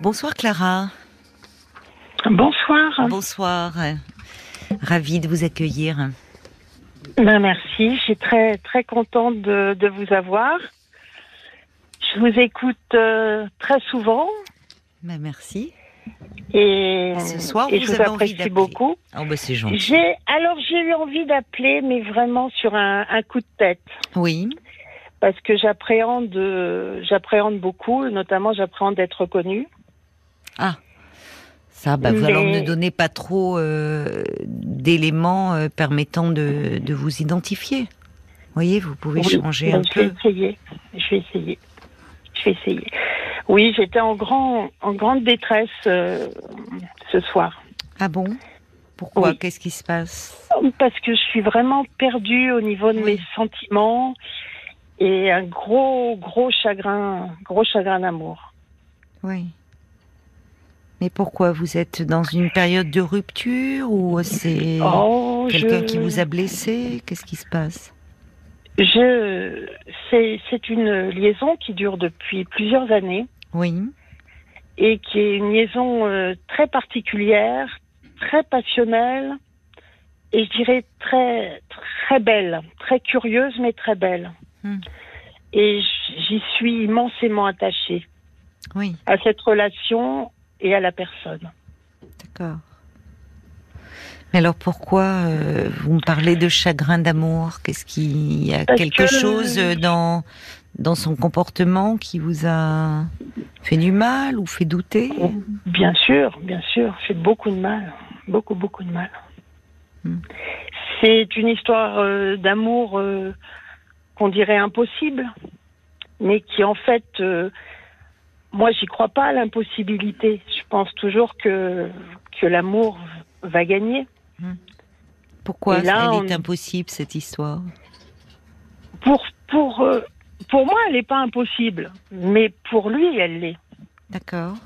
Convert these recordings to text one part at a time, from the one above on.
Bonsoir Clara. Bonsoir. Bonsoir. Ravie de vous accueillir. Ben, merci, je suis très très contente de, de vous avoir. Je vous écoute euh, très souvent Ben, merci. et, Ce soir, et vous je vous avez apprécie beaucoup. Oh c'est gentil. J'ai alors j'ai eu envie d'appeler, mais vraiment sur un, un coup de tête, Oui. parce que j'appréhende euh, j'appréhende beaucoup, notamment j'appréhende d'être reconnue. Ça, bah, vous- alors ne donnez pas trop euh, d'éléments euh, permettant de, de vous identifier. Voyez, vous pouvez Oui, changer un je vais peu. essayer. Je vais essayer. Je vais essayer. Oui, j'étais en grand en grande détresse euh, ce soir. Ah bon? Pourquoi? Oui. Qu'est-ce qui se passe? Parce que je suis vraiment perdue au niveau de Oui. mes sentiments et un gros, gros chagrin, gros chagrin d'amour. Oui. Mais pourquoi Vous êtes dans une période de rupture ou c'est Oh, quelqu'un je- qui vous a blessé? Qu'est-ce qui se passe? Je, c'est, c'est une liaison qui dure depuis plusieurs années Oui. et qui est une liaison euh, très particulière, très passionnelle et je dirais très, très belle, très curieuse mais très belle. Hmm. Et j'y suis immensément attachée Oui, à cette relation et à la personne. d'accord. Mais alors pourquoi euh, vous me parlez de chagrin d'amour? Qu'est-ce qu'il y a Parce quelque que- chose euh, dans dans son comportement qui vous a fait du mal ou fait douter? Bien sûr, bien sûr, fait beaucoup de mal, beaucoup, beaucoup de mal. Hmm. C'est une histoire euh, d'amour euh, qu'on dirait impossible, mais qui en fait, moi, j'y crois pas à l'impossibilité. Je pense toujours que que l'amour va gagner. Pourquoi Et là, elle on- est impossible cette histoire? Pour pour euh, pour moi, elle n'est pas impossible, mais pour lui, elle l'est. D'accord.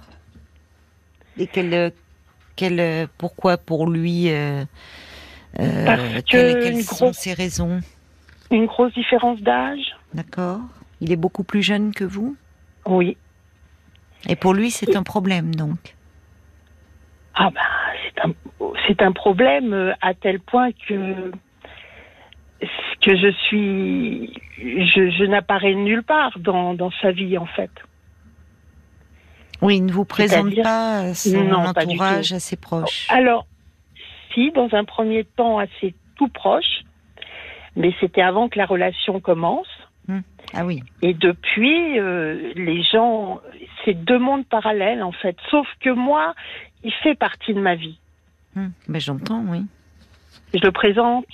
Et quel, quel, pourquoi pour lui euh, euh, Parce quelles, que quelles une sont grosse- ses raisons? Une grosse différence d'âge. D'accord. Il est beaucoup plus jeune que vous? Oui. Et pour lui, c'est un problème, donc. Ah ben, c'est un, problème euh, à tel point que que je suis, je, je n'apparais nulle part dans, dans sa vie en fait. Oui, il ne vous présente pas son Non, pas entourage assez proche. Alors, si, dans un premier temps assez tout proche, mais c'était avant que la relation commence. Ah oui. Et depuis, euh, les gens, c'est deux mondes parallèles en fait. Sauf que moi, il fait partie de ma vie. Hum, ben, j'entends, oui. Je le présente.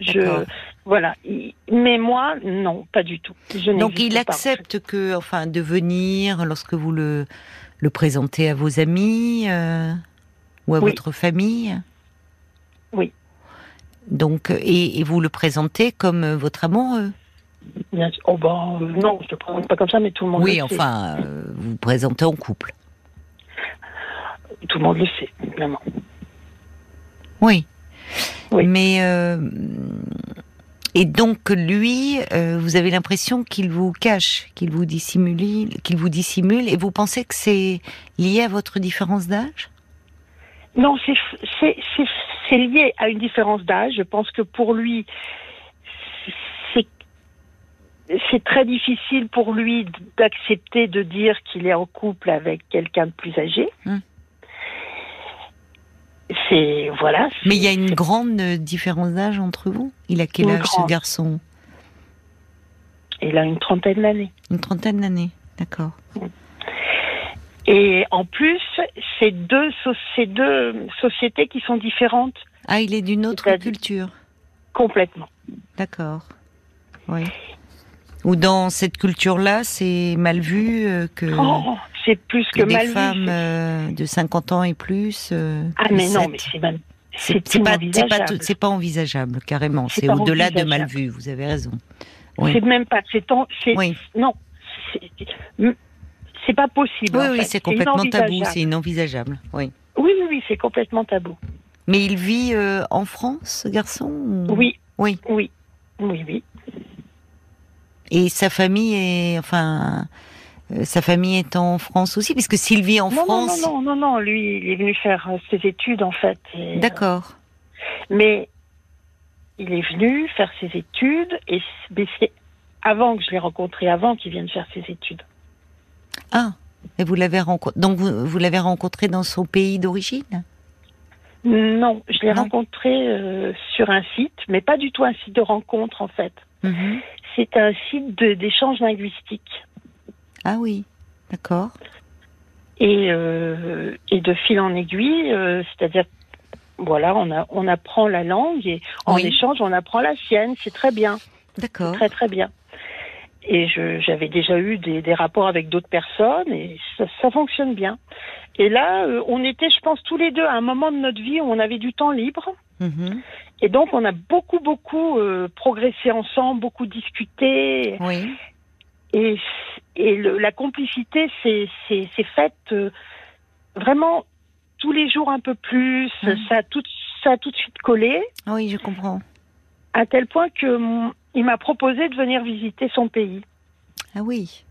Je, voilà. Il- Mais moi, non, pas du tout. Je Donc il pas, en accepte que, enfin, de venir lorsque vous le le présentez à vos amis euh, ou à Oui. votre famille? Oui. Donc et, et vous le présentez comme euh, votre amoureux? Fait. Bien sûr. Oh ben, euh, non, je ne le présente pas comme ça, mais tout le monde Oui, le sait. enfin, euh, vous vous présentez en couple. Tout le monde le sait, évidemment. Oui. Oui. Mais euh, et donc lui, euh, vous avez l'impression qu'il vous cache, qu'il vous dissimule, qu'il vous dissimule, et vous pensez que c'est lié à votre différence d'âge? Non, c'est lié à une différence d'âge. Je pense que pour lui, c'est très difficile pour lui d'accepter de dire qu'il est en couple avec quelqu'un de plus âgé. Hmm. C'est voilà. Mais il y a une grande euh, différence d'âge entre vous? Il a quel Une âge ce garçon? Il a une trentaine d'années. Une trentaine d'années, d'accord. Et en plus, c'est deux, so- c'est deux sociétés qui sont différentes Ah, il est d'une autre culture, complètement. d'accord. Oui. Ou dans cette culture-là, c'est mal vu euh, que, Oh, c'est plus que que, des mal vu. femmes euh, de 50 ans et plus. euh, Ah mais non, mais c'est même c'est pas, c'est pas, inenvisageable. tout- c'est pas envisageable, carrément. C'est au-delà de mal vu. Vous avez raison. Oui. C'est même pas. C'est en- c'est Oui. non. c'est- pas possible. Oui, en oui, fait. c'est complètement tabou, c'est inenvisageable. Oui. Oui, oui, oui, c'est complètement tabou. Mais il vit en France, ce garçon ou- Oui, Oui. oui, oui, oui. Et sa famille est, enfin, euh, sa famille est en France aussi, puisque s'il vit en non, France. Non, non, non, non, lui, il est venu faire euh, ses études en fait. et- D'accord. Mais il est venu faire ses études et c'est avant que je l'ai rencontré, avant qu'il vienne faire ses études. Ah, et vous l'avez rencontré. Donc vous, vous l'avez rencontré dans son pays d'origine? Non, je l'ai rencontré euh, sur un site, mais pas du tout un site de rencontre en fait. Mhm. C'est un site d'échange linguistique. Ah oui, d'accord. Et, euh, et de fil en aiguille, euh, c'est-à-dire, voilà, on, a, on apprend la langue et en Oui. échange, on apprend la sienne. C'est très bien, D'accord. très très bien. Et j'avais déjà eu des, des rapports avec d'autres personnes et ça, ça fonctionne bien. Et là, euh, on était, je pense, tous les deux à un moment de notre vie où on avait du temps libre. Mhm. Et donc, on a beaucoup, beaucoup euh, progressé ensemble, beaucoup discuté. Oui. Et, et le- la complicité s'est faite euh, vraiment tous les jours un peu plus. Mhm. Ça, a tout, ça a tout de suite collé, Oui, je comprends. à tel point que il m'a proposé de venir visiter son pays. Ah oui.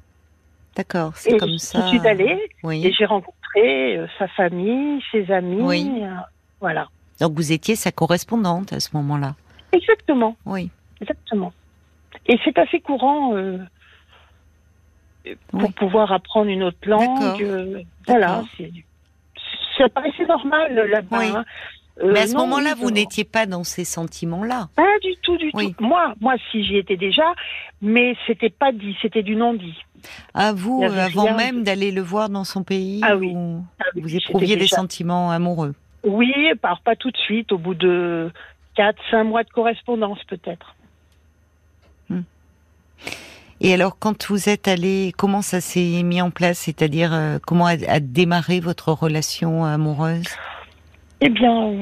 D'accord, c'est Et comme je ça. suis allée et Oui. j'ai rencontré euh, sa famille, ses amis. Oui. euh, voilà. Donc vous étiez sa correspondante à ce moment-là. Exactement, Oui. exactement. Et c'est assez courant euh, pour Oui. pouvoir apprendre une autre langue. Voilà, ça paraissait normal là-bas. Oui. hein. Euh, Mais à ce moment-là, vous n'étiez pas dans ces sentiments-là. Pas du tout, du Oui. tout. Moi, moi, si j'y étais déjà, mais c'était pas dit, c'était du non-dit. À vous, euh, avant même d'aller le voir dans son pays, Ah oui. où Ah oui, vous j'étais éprouviez des déjà- sentiments amoureux. Oui, par pas tout de suite, au bout de 4, 5 mois de correspondance peut-être. Et alors, quand vous êtes allé, comment ça s'est mis en place? C'est-à-dire, euh, comment a, a démarré votre relation amoureuse? Eh bien,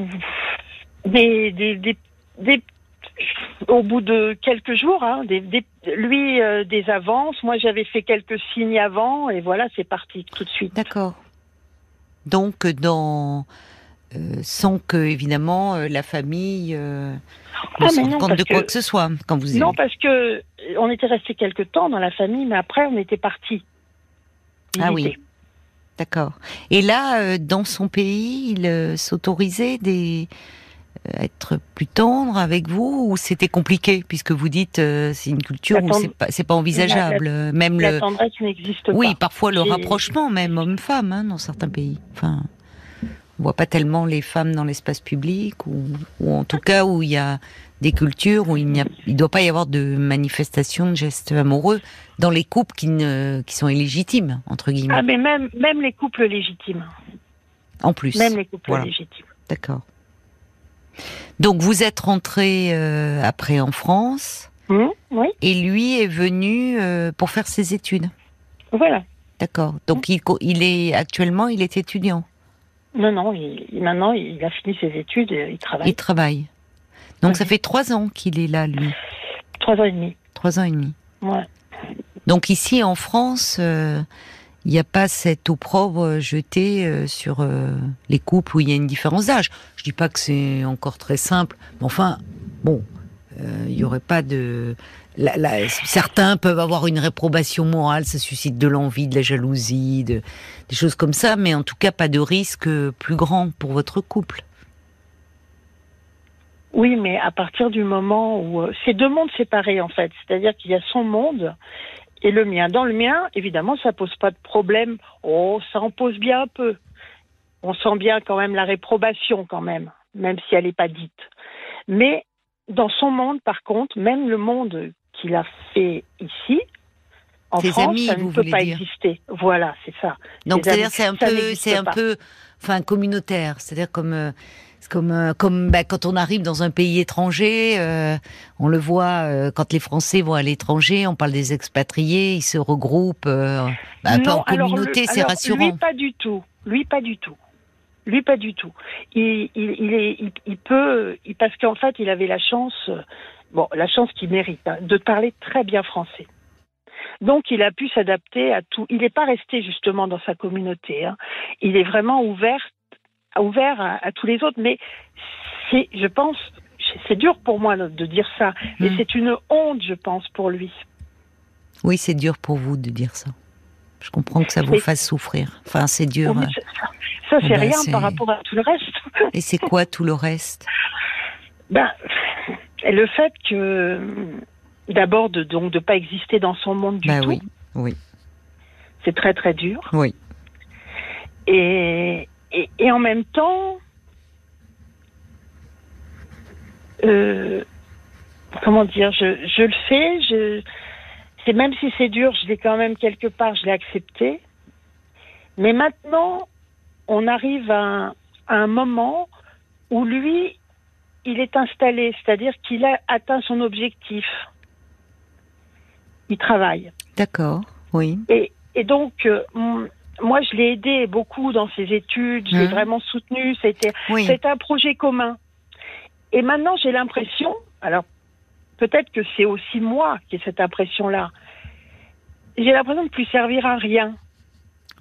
des, des, des, des- au bout de quelques jours, hein, des, des- lui euh, des avances, moi j'avais fait quelques signes avant, et voilà, c'est parti tout de suite. D'accord. Donc, dans euh, sans que évidemment euh, la famille ne Ah, se rende compte de quoi que- que ce soit quand vous Non, parce que on était resté quelques temps dans la famille, mais après on était parti. Ah oui. D'accord. Et là, euh, dans son pays, il euh, s'autorisait des euh, être plus tendre avec vous ou c'était compliqué puisque vous dites euh, c'est une culture où La c'est pas pas envisageable euh, même La le tendresse n'existe oui pas. parfois le rapprochement même homme-femme hein, dans certains pays enfin on voit pas tellement les femmes dans l'espace public ou, ou en tout cas où il y a des cultures où il n'y a il doit pas y avoir de manifestation de gestes amoureux dans les couples qui ne qui sont illégitimes entre guillemets Ah, mais même, même les couples légitimes. en plus Même les couples Voilà. légitimes. D'accord. Donc vous êtes rentré euh, après en France Hum, oui, et lui est venu euh, pour faire ses études. voilà. D'accord. Donc il, est actuellement il est étudiant. Non, non, il, maintenant il a fini ses études, et il travaille. Il travaille. Donc ça fait trois ans qu'il est là lui. Trois ans et demi. Trois ans et demi. Ouais. Donc ici en France, euh, il n'y a pas cette opprobre jetée euh, sur euh, les couples où il y a une différence d'âge. Je dis pas que c'est encore très simple, mais enfin, bon, euh, il y aurait pas de. la- la- certains peuvent avoir une réprobation morale, ça suscite de l'envie, de la jalousie, de, des choses comme ça, mais en tout cas pas de risque euh, plus grand pour votre couple. Oui, mais à partir du moment où euh, c'est deux mondes séparés en fait, c'est-à-dire qu'il y a son monde et le mien. Dans le mien, évidemment, ça pose pas de problème. Oh, ça en pose bien un peu. On sent bien quand même la réprobation quand même, même si elle n'est pas dite. Mais dans son monde, par contre, même le monde qu'il a fait ici, en Ses France, amis, ça ne peut pas dire. exister. Voilà, c'est ça. Donc c'est-à-dire c'est un peu, c'est un peu, enfin communautaire. C'est-à-dire comme, euh, c'est comme, euh, comme bah, quand on arrive dans un pays étranger, euh, on le voit euh, quand les Français vont à l'étranger, on parle des expatriés, ils se regroupent euh, bah, un peu Non, en alors, communauté, c'est rassurant. Lui, pas du tout. Lui, pas du tout. Lui, pas du tout. Il, il, il est, il, il peut, parce qu'en fait, il avait la chance, bon, la chance qu'il mérite, hein, de parler très bien français. Donc, il a pu s'adapter à tout. Il n'est pas resté justement dans sa communauté. hein. Il est vraiment ouvert, ouvert à, à tous les autres. Mais c'est, je pense, c'est dur pour moi de dire ça, mais Mm. c'est une honte, je pense, pour lui. Oui, c'est dur pour vous de dire ça. Je comprends que ça vous fasse souffrir. Enfin, c'est dur. ça, ça c'est eh ben, rien par rapport à tout le reste. Et c'est quoi tout le reste? Ben, le fait que d'abord de donc de pas exister dans son monde du ben tout. Oui, oui. C'est très très dur. Oui. Et, et, en même temps, euh, comment dire, je, je le fais, je, c'est même si c'est dur, je l'ai quand même quelque part, je l'ai accepté. Mais maintenant, on arrive à un, moment où lui, il est installé, c'est-à-dire qu'il a atteint son objectif. Il travaille. D'accord, oui. Et, et donc, euh, moi, je l'ai aidé beaucoup dans ses études, je l'ai mmh. vraiment soutenu, c'était un projet commun. Et maintenant, j'ai l'impression, alors peut-être que c'est aussi moi qui ai cette impression-là, j'ai l'impression de plus servir à rien.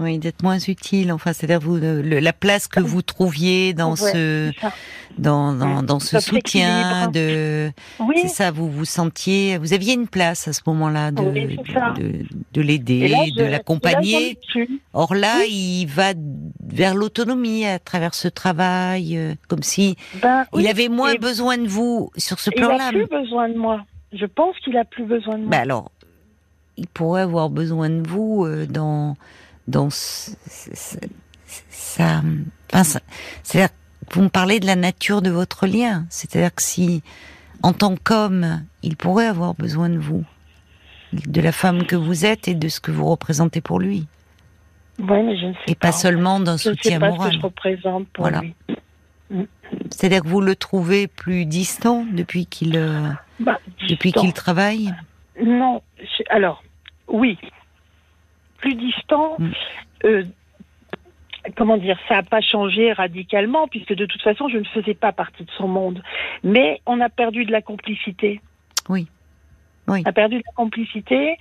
Oui, d'être moins utile. Enfin, c'est-à-dire vous la place que vous trouviez dans ce dans, dans, dans ce soutien de c'est ça vous vous sentiez vous aviez une place à ce moment-là de de, de l'aider de l'accompagner. or là il va vers l'autonomie à travers ce travail euh, comme si ben, il avait moins besoin de vous sur ce plan-là il a plus besoin de moi. Je pense qu'il a plus besoin de moi. Ben alors il pourrait avoir besoin de vous euh, dans dans ça. Enfin, c'est-à-dire vous me parlez de la nature de votre lien. C'est-à-dire que si, en tant qu'homme, il pourrait avoir besoin de vous, de la femme que vous êtes et de ce que vous représentez pour lui. Oui, mais je ne sais et pas, seulement d'un soutien sais pas moral. Ce que je représente pour voilà. lui. C'est-à-dire que vous le trouvez plus distant depuis qu'il euh, bah, depuis qu'il travaille? Non, alors oui, plus distant. Mm. Euh, comment dire, ça n'a pas changé radicalement, puisque de toute façon, je ne faisais pas partie de son monde. Mais on a perdu de la complicité. Oui. oui. On a perdu de la complicité.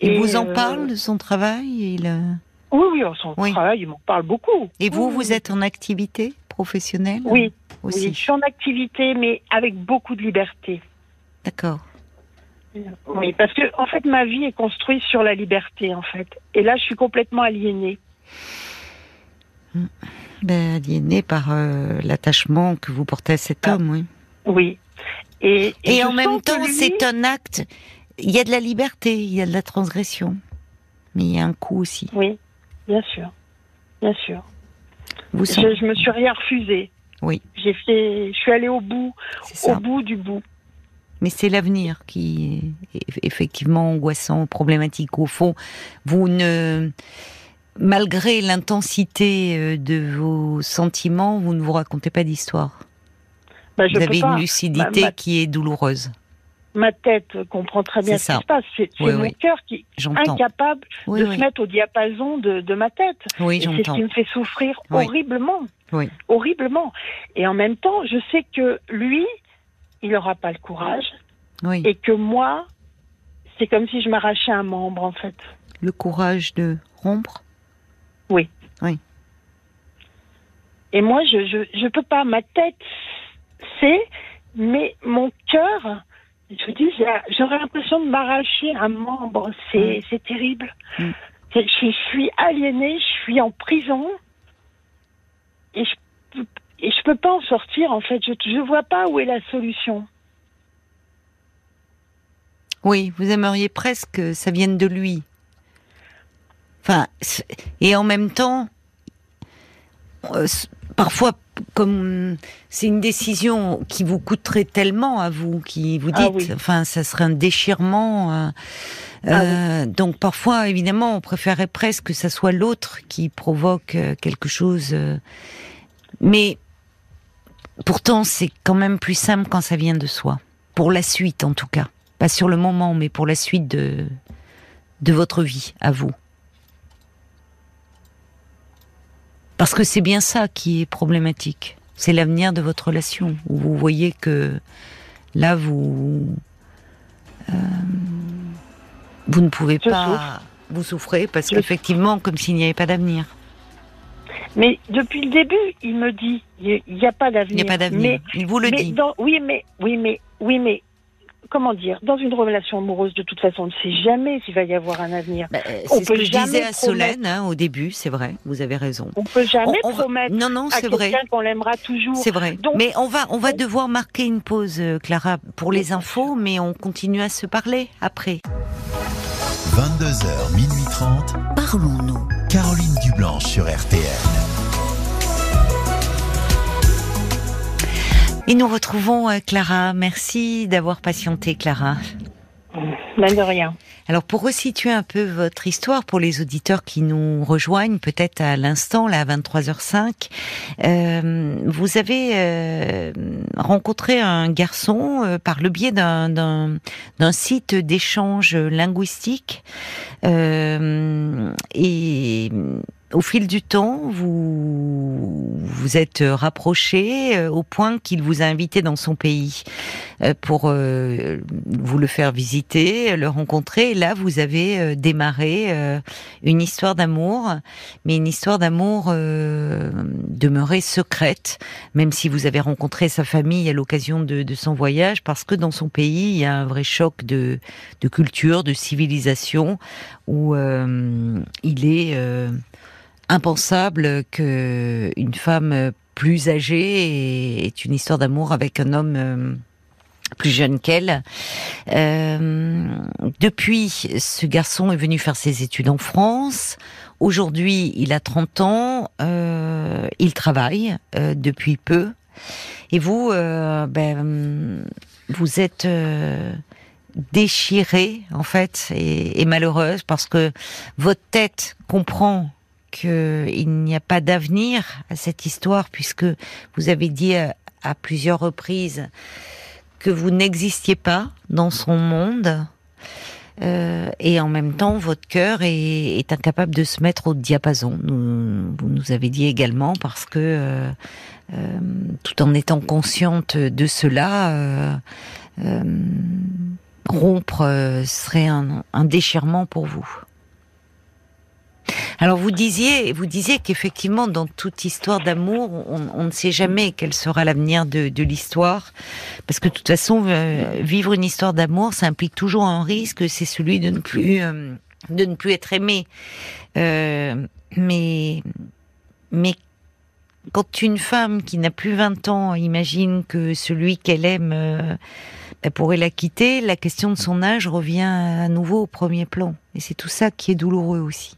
Il vous en euh, parle de son travail il, euh, Oui, oui, son travail, il m'en parle beaucoup. Et vous, vous êtes en activité professionnelle oui. aussi oui, je suis en activité, mais avec beaucoup de liberté. D'accord. Oui, parce que en fait, ma vie est construite sur la liberté, en fait. Et là, je suis complètement aliénée. Ben, aliénée par euh, l'attachement que vous portez à cet ah. homme, oui. Oui. Et, et, en même temps, c'est un acte. Il y a de la liberté, il y a de la transgression, mais il y a un coût aussi. Oui, bien sûr, bien sûr. Vous je, je me suis rien refusé. Oui. J'ai fait, je suis allée au bout, au bout du bout. Mais c'est l'avenir qui est effectivement angoissant, problématique. Au fond, vous ne, malgré l'intensité euh, de vos sentiments, vous ne vous racontez pas d'histoire. Bah, vous avez une lucidité qui est douloureuse. Ma tête comprend très bien ce qui se passe. C'est mon cœur qui est incapable de se mettre au diapason de, ma tête. Oui, c'est ce qui me fait souffrir horriblement. Horriblement. Et en même temps, je sais que lui, il n'aura pas le courage. Et que moi, c'est comme si je m'arrachais un membre, en fait. Le courage de rompre Oui. Oui. Et moi, je, je, je peux pas. Ma tête c'est, mais mon cœur, je dis, j'aurais l'impression de m'arracher un membre. C'est, c'est terrible. Je, je, suis aliénée, je suis en prison. Et je et je peux pas en sortir en fait. Je ne vois pas où est la solution. Oui, vous aimeriez presque que ça vienne de lui. Enfin, et en même temps, euh, parfois, comme c'est une décision qui vous coûterait tellement à vous, qui vous ah dites, enfin, ça serait un déchirement. Euh, ah euh, donc parfois, évidemment, on préférerait presque que ça soit l'autre qui provoque quelque chose. mais Pourtant, c'est quand même plus simple quand ça vient de soi. Pour la suite, en tout cas. Pas sur le moment, mais pour la suite de, de votre vie, à vous. Parce que c'est bien ça qui est problématique. C'est l'avenir de votre relation. Où vous voyez que là, vous. Euh, vous ne pouvez pas. Vous souffrez parce qu'effectivement, comme s'il n'y avait pas d'avenir. Mais depuis le début, il me dit, il n'y a pas d'avenir. Il n'y a pas d'avenir. Il vous le dit. oui, mais, oui, mais, oui, mais comment dire, dans une relation amoureuse, de toute façon, on ne sait jamais s'il va y avoir un avenir. Bah, c'est ce que je disais à Solène hein, au début, c'est vrai, vous avez raison. On peut jamais promettre non, non, c'est vrai. qu'on l'aimera toujours. C'est vrai. mais on va, on va devoir marquer une pause, euh, Clara, pour les infos, mais on continue à se parler après. 22h, minuit 30. Parlons-nous. Caroline Dublanche sur RTN. Et nous retrouvons euh, Clara. Merci d'avoir patienté, Clara. De rien. Alors pour resituer un peu votre histoire pour les auditeurs qui nous rejoignent peut-être à l'instant là à 23h05, euh, vous avez euh, rencontré un garçon euh, par le biais d'un site d'échange linguistique et au fil du temps, vous vous êtes rapproché euh, au point qu'il vous a invité dans son pays euh, pour euh, vous le faire visiter, le rencontrer. Et là, vous avez démarré une histoire d'amour, mais une histoire d'amour demeurée secrète, même si vous avez rencontré sa famille à l'occasion de, de, son voyage, parce que dans son pays, il y a un vrai choc de, de culture, de civilisation, où il est impensable que une femme plus âgée ait une histoire d'amour avec un homme euh, plus jeune qu'elle. Euh, depuis, ce garçon est venu faire ses études en France. Aujourd'hui, il a 30 ans. Euh, il travaille depuis peu. Et vous, ben, vous êtes déchirée en fait et malheureuse parce que votre tête comprend qu'il n'y a pas d'avenir à cette histoire puisque vous avez dit à, plusieurs reprises que vous n'existiez pas dans son monde. Euh, et en même temps, votre cœur est, incapable de se mettre au diapason. vous nous avez dit également parce que, euh, euh, tout en étant consciente de cela, rompre serait un déchirement pour vous. Alors vous disiez, vous disiez qu'effectivement dans toute histoire d'amour, on, ne sait jamais quel sera l'avenir de, l'histoire, parce que de toute façon, euh, vivre une histoire d'amour, ça implique toujours un risque, c'est celui de ne plus euh, de ne plus être aimé. Euh, mais mais quand une femme qui n'a plus 20 ans imagine que celui qu'elle aime elle pourrait la quitter, la question de son âge revient à nouveau au premier plan. Et c'est tout ça qui est douloureux aussi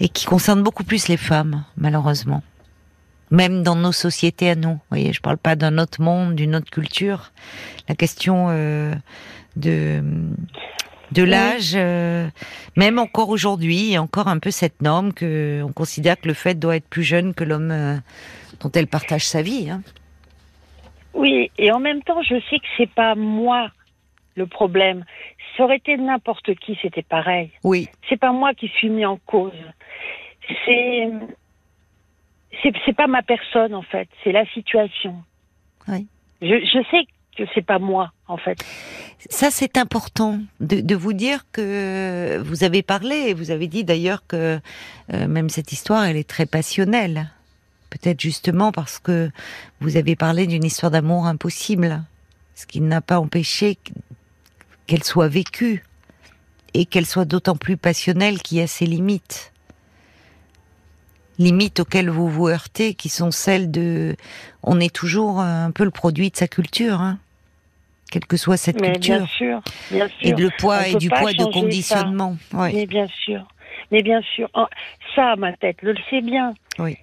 et qui concerne beaucoup plus les femmes, malheureusement. Même dans nos sociétés à nous. Vous voyez, je parle pas d'un autre monde, d'une autre culture. La question euh, de de l'âge, euh, même encore aujourd'hui, il y a encore un peu cette norme que on considère que le fait doit être plus jeune que l'homme euh, dont elle partage sa vie. Hein. Oui, et en même temps, je sais que c'est pas moi le problème. Ça aurait été n'importe qui, c'était pareil. Oui. C'est pas moi qui suis mis en cause. C'est c'est pas ma personne en fait, c'est la situation. Oui. Je, je sais que c'est pas moi en fait. Ça c'est important de, de, vous dire que vous avez parlé et vous avez dit d'ailleurs que euh, même cette histoire elle est très passionnelle. Peut-être justement parce que vous avez parlé d'une histoire d'amour impossible, ce qui n'a pas empêché qu'elle soit vécue et qu'elle soit d'autant plus passionnelle qu'il y a ses limites. Limites auxquelles vous vous heurtez, qui sont celles de... On est toujours un peu le produit de sa culture, hein quelle que soit cette culture. Bien sûr, bien sûr. Et le poids et du poids de conditionnement. Mais bien sûr. Mais bien sûr. Oh, ça, ma tête, je le sais bien. Oui.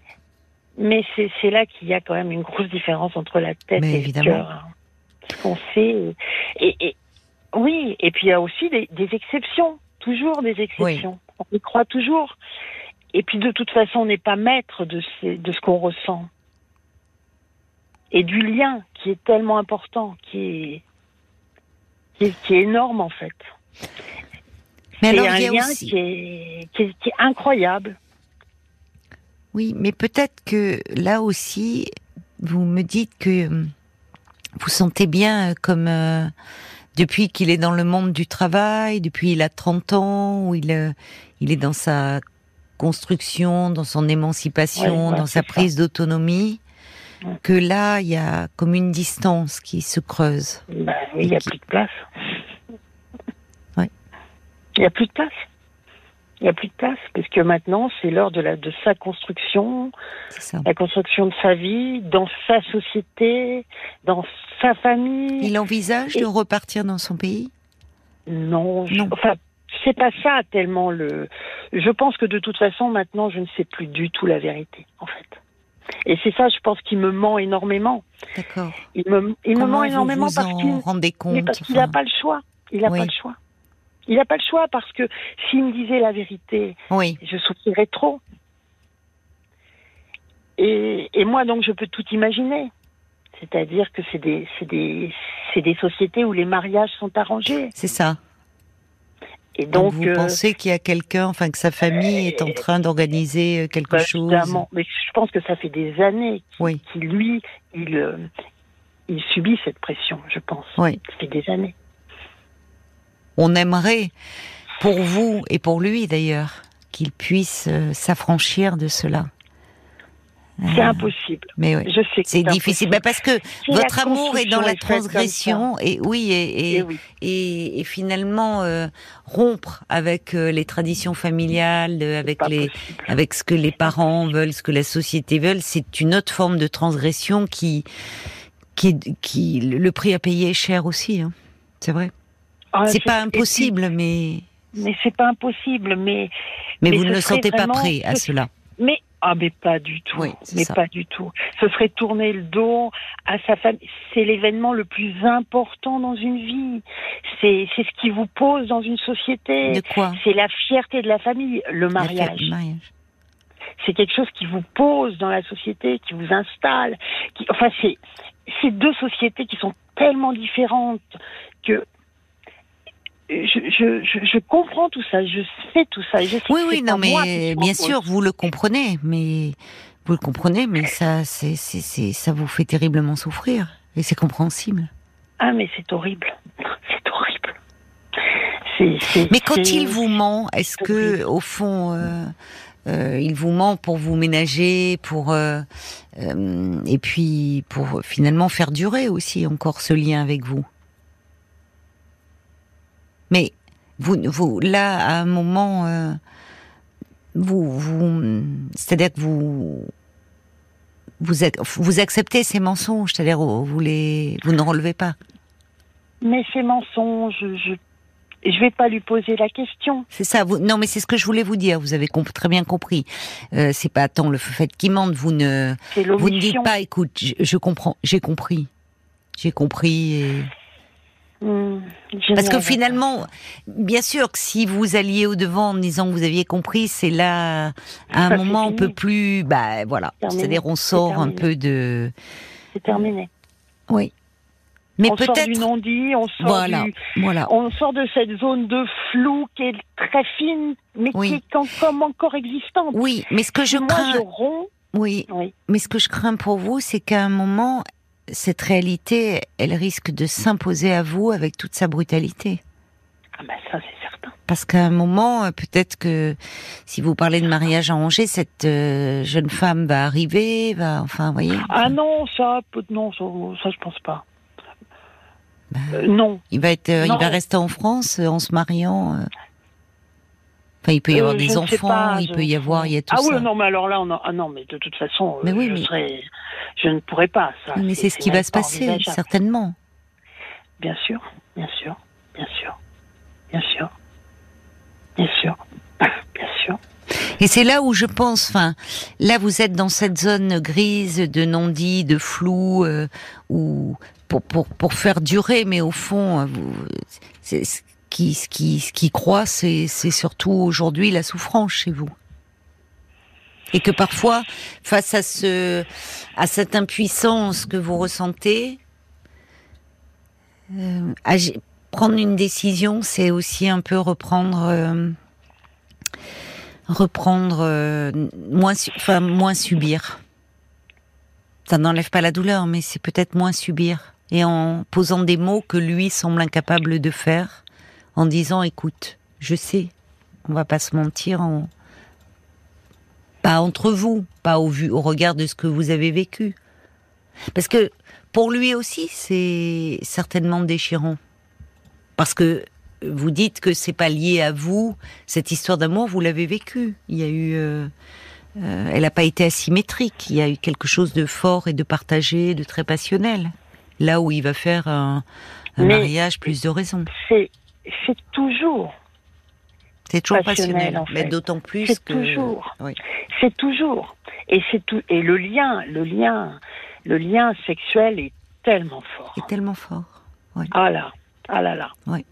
Mais c'est là qu'il y a quand même une grosse différence entre la tête et le cœur. Hein. Ce qu'on sait. et, oui, et puis il y a aussi des, exceptions, toujours des exceptions. On y croit toujours. Et puis de toute façon, on n'est pas maître de, de ce qu'on ressent. Et du lien qui est tellement important, qui est, qui est, énorme en fait. Mais alors, un lien qui, est, qui, est, incroyable. Oui, mais peut-être que là aussi, vous me dites que euh, vous sentez bien comme... Euh, depuis qu'il est dans le monde du travail, depuis il a 30 ans, où il, euh, il est dans sa construction, dans son émancipation, dans sa prise d'autonomie. que là, il y a comme une distance qui se creuse. Ben oui, il n'y a qui- plus de place. Ouais. Il n'y a plus de place. Il n'y a plus de place, parce que maintenant, c'est l'heure de, la, de sa construction, la construction de sa vie, dans sa société, dans sa famille. Il envisage de repartir dans son pays? Non, je- Non. enfin, c'est pas ça tellement le. Je pense que de toute façon, maintenant, je ne sais plus du tout la vérité, en fait. Et c'est ça, je pense, qui me ment énormément. D'accord. Il me, il me ment énormément vous parce qu'il rendez compte mais parce qu'il n'a pas le choix. Il n'a Oui. pas le choix. Il n'a pas le choix parce que s'il me disait la vérité, Oui, je souffrirais trop. Et, et moi, donc, je peux tout imaginer. C'est-à-dire que c'est des, sociétés où les mariages sont arrangés. c'est ça. Et Donc, donc, vous euh, pensez qu'il y a quelqu'un, enfin que sa famille est en train d'organiser euh, quelque bah, chose? évidemment. Mais je pense que ça fait des années Oui, qu'il, lui, il, euh, il subit cette pression, je pense. oui. Ça fait des années. On aimerait, pour vous et pour lui d'ailleurs, qu'il puisse euh, s'affranchir de cela. C'est Euh, impossible. Mais oui. Je sais que C'est difficile. Bah, parce que Si votre amour est dans la transgression et oui et, et, Eh oui. et, et finalement euh, rompre avec euh, les traditions familiales, avec les possible. avec ce que les parents veulent, ce que la société veut, c'est une autre forme de transgression qui qui qui le prix à payer est cher aussi. Hein. C'est vrai. Ah, c'est pas impossible, mais Mais c'est pas impossible. Mais mais, Mais vous ne le sentez pas prêt à ce- cela. Mais ah mais pas du tout. Oui, mais ça. pas du tout. Ce serait tourner le dos à sa famille. C'est l'événement le plus important dans une vie. C'est c'est ce qui vous pose dans une société. De quoi C'est la fierté de la famille, le mariage. C'est quelque chose qui vous pose dans la société, qui vous installe. Qui, enfin, c'est c'est deux sociétés qui sont tellement différentes que je, je, je, je comprends tout ça, je sais tout ça. et Je sais Oui, oui, non, mais bien sûr, vous le comprenez, mais vous le comprenez, mais ça, c'est, c'est, c'est, ça vous fait terriblement souffrir, et c'est compréhensible. Ah, mais c'est horrible. C'est horrible. Mais quand il vous ment, est-ce que, au fond, euh, euh, il vous ment pour vous ménager, pour euh, et puis pour finalement faire durer aussi encore ce lien avec vous? Mais vous, vous, là, à un moment, euh, vous, vous, c'est-à-dire que vous, vous, vous acceptez ces mensonges, c'est-à-dire vous les, vous ne relevez pas. Mais ces mensonges, je je vais pas lui poser la question. C'est ça. Vous, non, mais c'est ce que je voulais vous dire. Vous avez très bien compris. Euh, c'est pas tant le fait qu'il mente. Vous ne, vous ne dites pas. Écoute, je, je comprends. J'ai compris. J'ai compris. et- Je Parce que finalement, bien sûr que si vous alliez au devant en disant que vous aviez compris, c'est là à un moment on peut plus. Bah voilà. C'est-à-dire on sort un peu de. c'est terminé. Oui. Mais on sort du peut-être. non-dit, on sort Voilà. du, Voilà. on sort de cette zone de flou qui est très fine, mais Oui. qui est comme encore existante. Oui, mais ce que je Moi, crains. je romps. Oui. Oui. Mais ce que je crains pour vous, c'est qu'à un moment, cette réalité, elle risque de s'imposer à vous avec toute sa brutalité. Ah ben ça, c'est certain. Parce qu'à un moment, euh, peut-être que si vous parlez de mariage arrangé, cette euh, jeune femme va arriver, va, enfin, vous voyez. Ah non, ça, non, ça, ça, je pense pas. Bah, Euh, non. il va être, euh, il non. va rester en France en se mariant. Enfin, il peut y avoir Euh, des enfants, pas, il je- peut y avoir, il y a tout ah ça. oui, non, mais alors là, on a... ah non, mais de toute façon, euh, Mais oui, je, mais- serais- je ne pourrais pas. Ça, mais c'est ce qui va se pas passer, certainement. Bien sûr, bien sûr, bien sûr, bien sûr, bien sûr, bien sûr. Et c'est là où je pense, enfin, là vous êtes dans cette zone grise de non-dit, de flou, euh, où pour, pour, pour faire durer, mais au fond, vous, c'est, qui, ce qui, ce qui croit, c'est, surtout aujourd'hui la souffrance chez vous. Et que parfois, face à ce, à cette impuissance que vous ressentez, euh, prendre une décision, c'est aussi un peu reprendre. euh, reprendre euh, moins enfin moins subir ça n'enlève pas la douleur mais c'est peut-être moins subir et en posant des mots que lui semble incapable de faire en disant écoute je sais on va pas se mentir en... pas entre vous pas au vu au regard de ce que vous avez vécu Parce que pour lui aussi, c'est certainement déchirant. Parce que vous dites que c'est pas lié à vous, cette histoire d'amour, vous l'avez vécue. Il y a eu, euh, euh, elle n'a pas été asymétrique. Il y a eu quelque chose de fort et de partagé, de très passionnel. Là où il va faire un, mariage, plus de raisons. C'est, c'est toujours. C'est toujours passionnel, en fait. mais d'autant plus c'est Toujours. C'est toujours. Et c'est tout. Et le lien, le lien, le lien sexuel est tellement fort. Est tellement fort. Ah là, ah là là. Oui.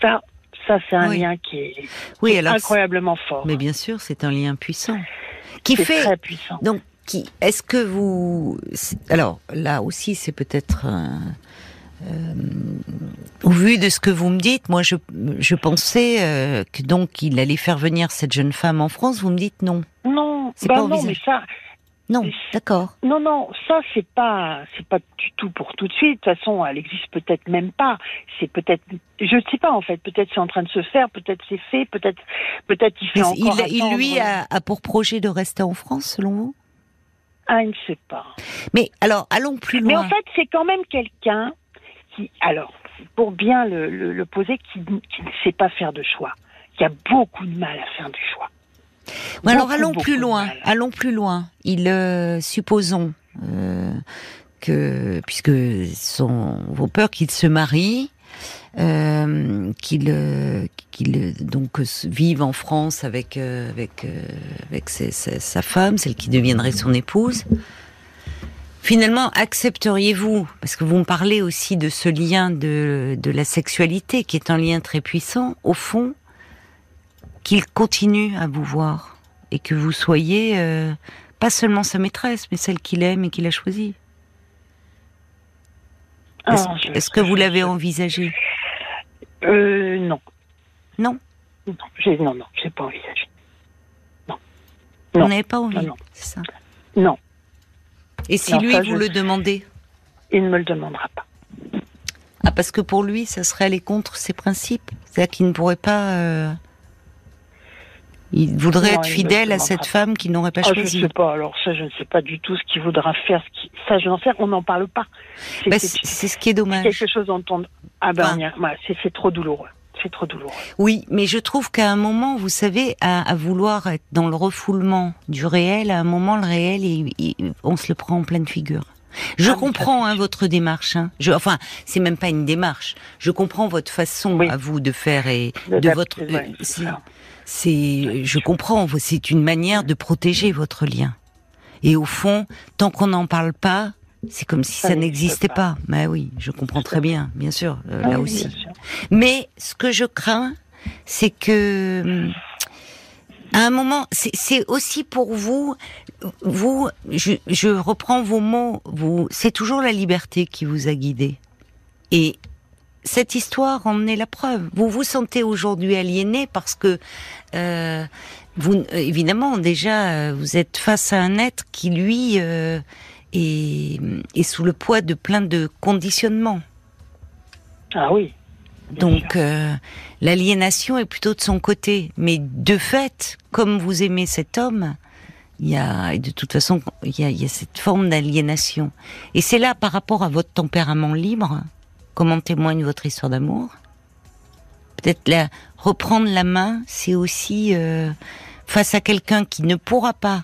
Ça, ça c'est un lien qui est, oui, incroyablement fort. Mais bien sûr, c'est un lien puissant. Qui fait très puissant. Donc, qui est-ce que vous alors là aussi, c'est peut-être au vu de ce que vous me dites, moi je, je pensais euh, que donc il allait faire venir cette jeune femme en France. Vous me dites non. Non, c'est bah pas non, mais ça, non, d'accord. Non, non, ça c'est pas, c'est pas du tout pour tout de suite. De toute façon, elle existe peut-être même pas. C'est peut-être, je ne sais pas en fait. Peut-être c'est en train de se faire, peut-être c'est fait, peut-être, peut-être il fait encore. Il, il lui a, a, pour projet de rester en France, selon vous? Ah, il ne sait pas. Mais alors, allons plus loin. Mais en fait, c'est quand même quelqu'un qui, alors, pour bien le, le, poser, qui, qui ne sait pas faire de choix, qui a beaucoup de mal à faire du choix alors allons plus loin. Allons plus loin. Il euh, supposons euh, que puisque sont vos peurs qu'il se marie, euh, qu'il qu'il donc vive en France avec avec avec sa femme, celle qui deviendrait son épouse. Finalement, accepteriez-vous, parce que vous me parlez aussi de ce lien de, de la sexualité, qui est un lien très puissant, au fond, qu'il continue à vous voir et que vous soyez euh, pas seulement sa maîtresse, mais celle qu'il aime et qu'il a choisie? Ah, est-ce que vous l'avez envisagé? Euh, Non. Non? Non, j'ai, non, pas envisagé. Non. Vous n'avez pas envie, c'est ça? Non. Et si lui, vous le demandez Il ne me le demandera pas. Ah, parce que pour lui, ça serait aller contre ses principes C'est-à-dire qu'il ne pourrait pas... Euh, il voudrait être fidèle à cette femme qu'il n'aurait pas ah, choisie. Je ne sais pas. Alors ça, je ne sais pas du tout ce qu'il voudra faire. Ce Ça, je n'en sais. On n'en parle pas. C'est bah, ce qui est dommage. Quelque chose d'entendre. Ah ben, c'est trop douloureux. C'est trop douloureux. Oui, mais je trouve qu'à un moment, vous savez, à, vouloir être dans le refoulement du réel, à un moment, le réel, on se le prend en pleine figure. Je ah, comprends hein, votre démarche. Hein. Je, enfin, c'est même pas une démarche. Je comprends votre façon à vous de faire et de, votre c'est, je comprends, c'est une manière de protéger votre lien. Et au fond, tant qu'on n'en parle pas, c'est comme si ça, n'existait pas. Mais oui, je comprends très bien, bien sûr, euh, là aussi. Mais ce que je crains, c'est que à un moment, c'est aussi pour vous, vous, je, je reprends vos mots, vous, c'est toujours la liberté qui vous a guidé. Et cette histoire en est la preuve. Vous vous sentez aujourd'hui aliéné parce que euh, vous, évidemment, déjà, vous êtes face à un être qui, lui, euh, est, sous le poids de plein de conditionnements. Ah oui. Donc, euh, l'aliénation est plutôt de son côté. Mais de fait, comme vous aimez cet homme, il y a, de toute façon, il y a, il y a cette forme d'aliénation. Et c'est là, par rapport à votre tempérament libre, comment témoigne votre histoire d'amour. Peut-être la, reprendre la main, c'est aussi euh, face à quelqu'un qui ne pourra pas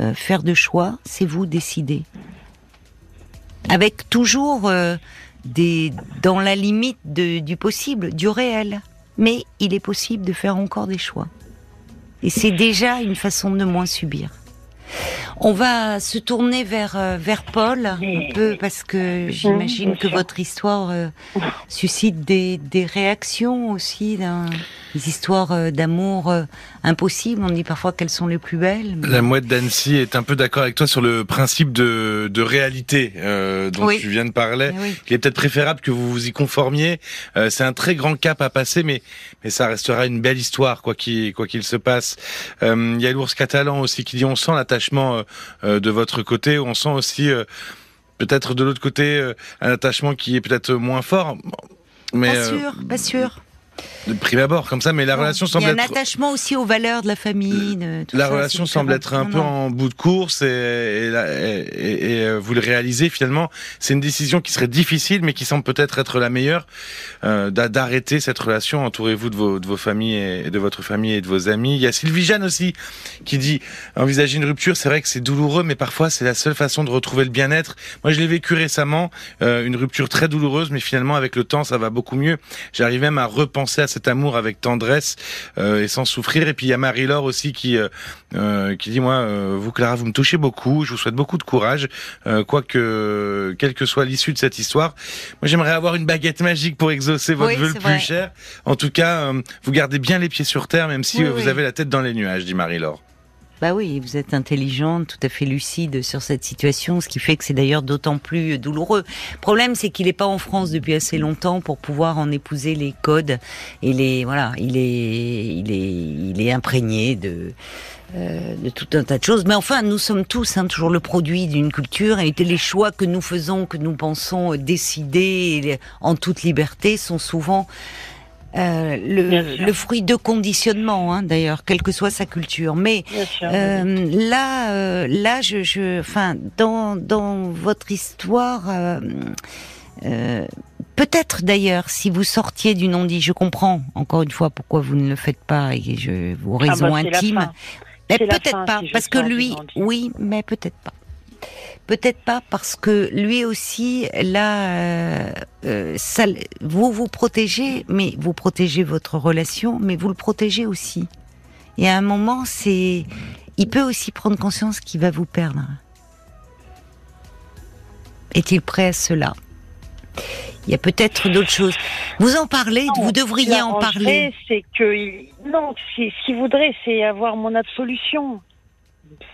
euh, faire de choix, c'est vous décider. Avec toujours euh, des dans la limite du possible, du réel. Mais il est possible de faire encore des choix. Et c'est déjà une façon de moins subir. On va se tourner vers euh, vers Paul un peu parce que j'imagine que votre histoire euh, suscite des, des réactions aussi, des histoires euh, d'amour impossibles. On dit parfois qu'elles sont les plus belles. La mouette d'Annecy est un peu d'accord avec toi sur le principe de, de réalité dont tu viens de parler. Il est peut-être préférable que vous vous y conformiez. C'est un très grand cap à passer, mais mais ça restera une belle histoire quoi qu'il quoi qu'il se passe. Il y a l'ours catalan aussi qui dit on sent l'attachement euh, de votre côté On sent aussi euh, peut-être de l'autre côté euh, un attachement qui est peut-être moins fort. Mais pas sûr, pas sûr. De prime abord comme ça, mais la relation semble être... Il y a un attachement aussi aux valeurs de la famille. De, la relation semble être un peu en bout de course et, et, et, et, euh, vous le réalisez finalement. C'est une décision qui serait difficile, mais qui semble peut-être être la meilleure euh, d'arrêter cette relation. Entourez-vous de vos, de vos familles et de votre famille et de vos amis. Il y a Sylvie Jeanne aussi qui dit envisager une rupture. C'est vrai que c'est douloureux, mais parfois c'est la seule façon de retrouver le bien-être. Moi, je l'ai vécu récemment, euh, une rupture très douloureuse, mais finalement avec le temps, ça va beaucoup mieux. J'arrive même à repenser à cet amour avec tendresse euh, et sans souffrir. Et puis il y a Marie-Laure aussi qui euh, euh qui dit moi, euh, vous Clara, vous me touchez beaucoup. Je vous souhaite beaucoup de courage, euh, quoique quelle que soit l'issue de cette histoire. Moi, j'aimerais avoir une baguette magique pour exaucer votre vœu le plus cher. En tout cas, vous gardez bien les pieds sur terre, même si oui, vous oui. avez la tête dans les nuages, dit Marie-Laure. Bah oui, vous êtes intelligente, tout à fait lucide sur cette situation, ce qui fait que c'est d'ailleurs d'autant plus douloureux. Le problème, c'est qu'il n'est pas en France depuis assez longtemps pour pouvoir en épouser les codes et les voilà, il est il est il est imprégné de euh, de tout un tas de choses. Mais enfin, nous sommes tous hein, toujours le produit d'une culture et les choix que nous faisons, que nous pensons décider en toute liberté sont souvent euh, le, le, fruit de conditionnement, hein, d'ailleurs, quelle que soit sa culture. Mais euh, là, euh, là, je, je, enfin, dans dans votre histoire. Euh, peut-être d'ailleurs, si vous sortiez du non-dit, je comprends encore une fois pourquoi vous ne le faites pas et je, vos raisons ah bah, intimes. Mais peut-être pas, si parce que lui, oui, mais peut-être pas. Peut-être pas parce que lui aussi, là, euh, euh, ça, vous vous protégez, mais vous protégez votre relation, mais vous le protégez aussi. Et à un moment, c'est, il peut aussi prendre conscience qu'il va vous perdre. Est-il prêt à cela? Il y a peut-être d'autres choses. Vous en parlez, non, vous devriez en parler. C'est que non, ce qu'il voudrait, c'est avoir mon absolution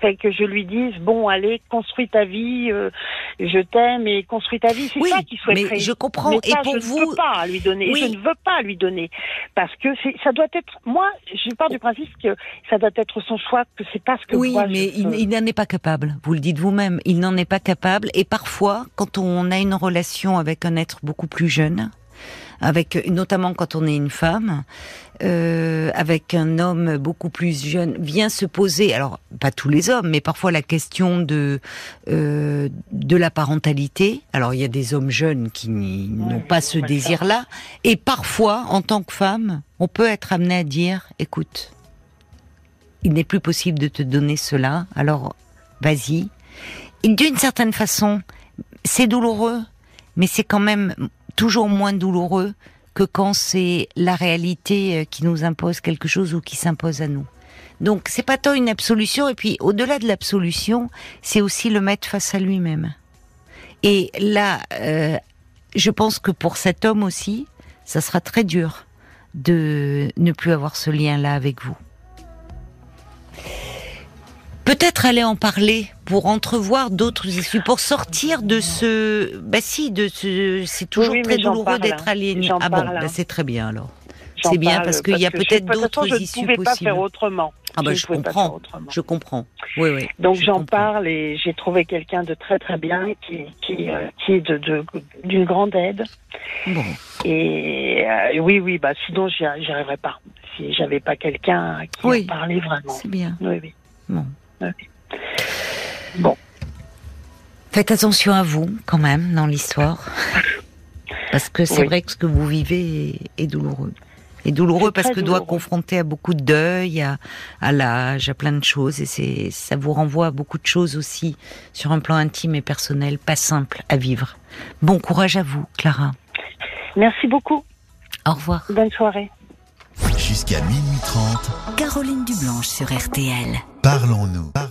fait que je lui dise bon allez construis ta vie euh, je t'aime et construis ta vie. C'est oui, ça qu'il souhaiterait mais je comprends. Mais et pour je vous ne veux pas lui donner oui. je ne veux pas lui donner. Parce que ça doit être moi je pars du principe que ça doit être son choix que c'est pas ce que oui moi, mais je il, il n'en est pas capable. Vous le dites vous-même. Il n'en est pas capable. Et parfois quand on a une relation avec un être beaucoup plus jeune avec notamment quand on est une femme, euh, avec un homme beaucoup plus jeune, vient se poser, alors pas tous les hommes, mais parfois la question de euh, de la parentalité. Alors il y a des hommes jeunes qui n'ont pas ce désir-là, et parfois, en tant que femme, on peut être amené à dire, écoute, il n'est plus possible de te donner cela, alors vas-y. D'une certaine façon, c'est douloureux, mais c'est quand même toujours moins douloureux que quand c'est la réalité qui nous impose quelque chose ou qui s'impose à nous. Donc c'est pas tant une absolution et puis au-delà de l'absolution, c'est aussi le mettre face à lui-même. Et là, euh, je pense que pour cet homme aussi, ça sera très dur de ne plus avoir ce lien-là avec vous. Peut-être aller en parler pour entrevoir d'autres issues, pour sortir de ce. Bah si, de ce. C'est toujours oui, très douloureux d'être aliéné. Ah bon, bah c'est très bien alors. C'est bien parce qu'il y a peut-être d'autres issues possibles. Je ne pouvais pas faire Ah autrement. bah je, je comprends. Je comprends. Oui oui. Donc j'en parle et j'ai trouvé quelqu'un de très très bien qui qui euh, qui est de d'une grande aide. Bon. Et euh, oui oui bah sinon j'y arriverais pas si j'avais pas quelqu'un qui oui. en parlait vraiment. C'est bien. Oui oui. Bon. Bon. Faites attention à vous quand même dans l'histoire. Parce que c'est Oui. vrai que ce que vous vivez est, douloureux. Et douloureux parce que doit confronter à beaucoup de deuil, à, à l'âge, à plein de choses. Et c'est, ça vous renvoie à beaucoup de choses aussi sur un plan intime et personnel, pas simple à vivre. Bon courage à vous, Clara. Merci beaucoup. Au revoir. Bonne soirée. Jusqu'à minuit 30, Caroline Dublanche sur RTL. parlons-nous.